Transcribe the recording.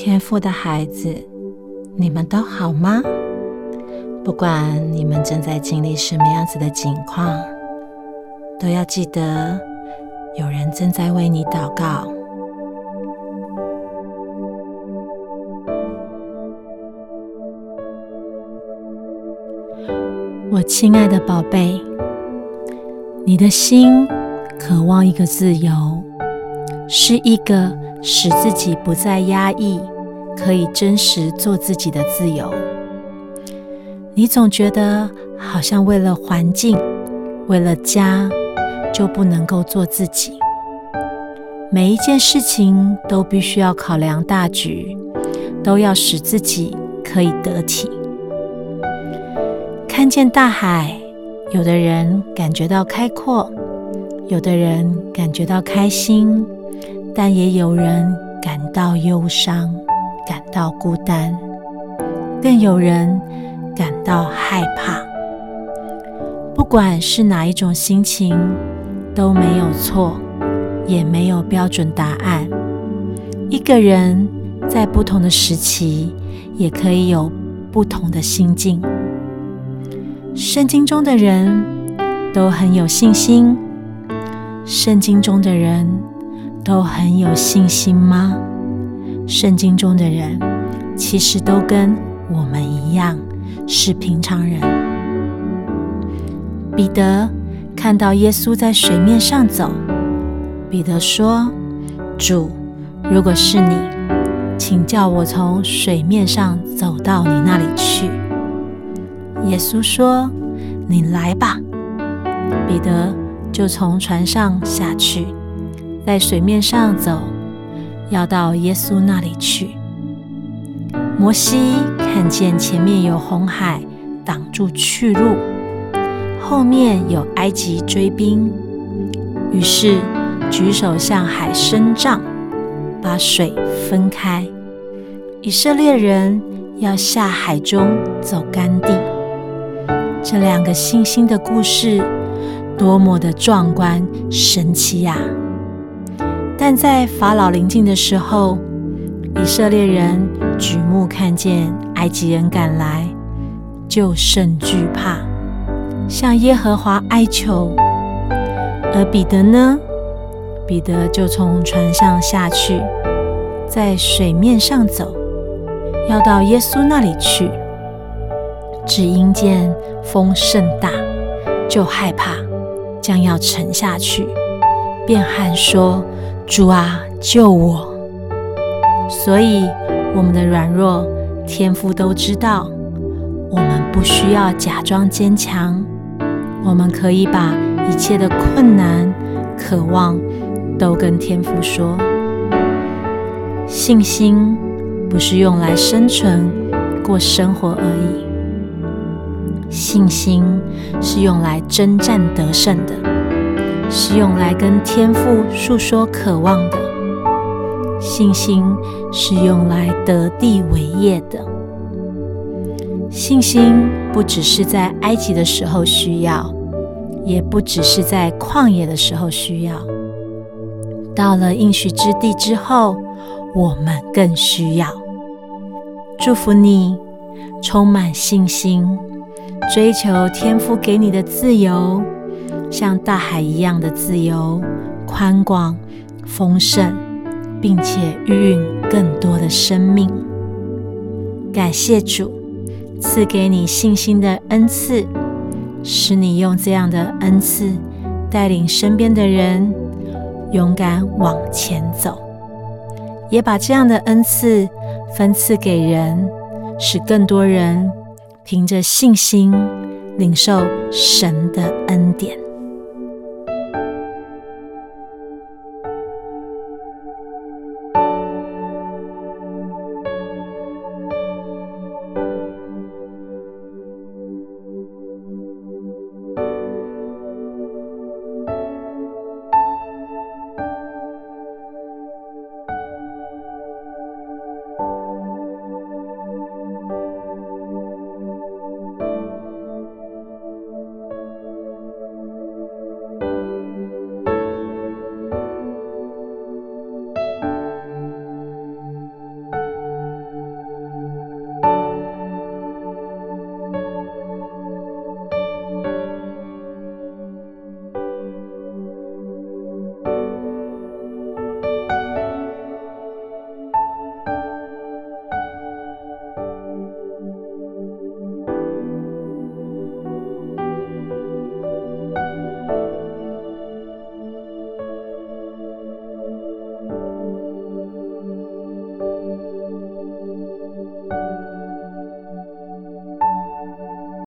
天赋的孩子，你们都好吗？不管你们正在经历什么样子的境况，都要记得有人正在为你祷告。我亲爱的宝贝，你的心渴望一个自由，是一个使自己不再压抑、可以真实做自己的自由。你总觉得好像为了环境、为了家，就不能够做自己。每一件事情都必须要考量大局，都要使自己可以得体。看见大海，有的人感觉到开阔，有的人感觉到开心，但也有人感到忧伤，感到孤单，更有人感到害怕。不管是哪一种心情，都没有错，也没有标准答案。一个人在不同的时期，也可以有不同的心境。圣经中的人都很有信心。圣经中的人都很有信心吗？圣经中的人其实都跟我们一样是平常人。彼得看到耶稣在水面上走，彼得说：“主，如果是你，请叫我从水面上走到你那里去。”耶稣说：“你来吧。”彼得就从船上下去，在水面上走，要到耶稣那里去。摩西看见前面有红海挡住去路，后面有埃及追兵，于是举手向海伸杖，把水分开。以色列人要下海中走干地。这两个信心的故事，多么的壮观神奇呀！但在法老临近的时候，以色列人举目看见埃及人赶来，就甚惧怕，向耶和华哀求。而彼得呢？彼得就从船上下去，在水面上走，要到耶稣那里去。只因见风甚大，就害怕，将要沉下去，便喊说：“主啊，救我！”所以我们的软弱，天父都知道。我们不需要假装坚强，我们可以把一切的困难、渴望，都跟天父说。信心不是用来生存、过生活而已。信心是用来征战得胜的，是用来跟天父诉说渴望的。信心是用来得地为业的。信心不只是在埃及的时候需要，也不只是在旷野的时候需要。到了应许之地之后，我们更需要。祝福你，充满信心。追求天赋给你的自由，像大海一样的自由、宽广、丰盛，并且孕育更多的生命。感谢主赐给你信心的恩赐，使你用这样的恩赐带领身边的人勇敢往前走，也把这样的恩赐分赐给人，使更多人。凭着信心领受神的恩典。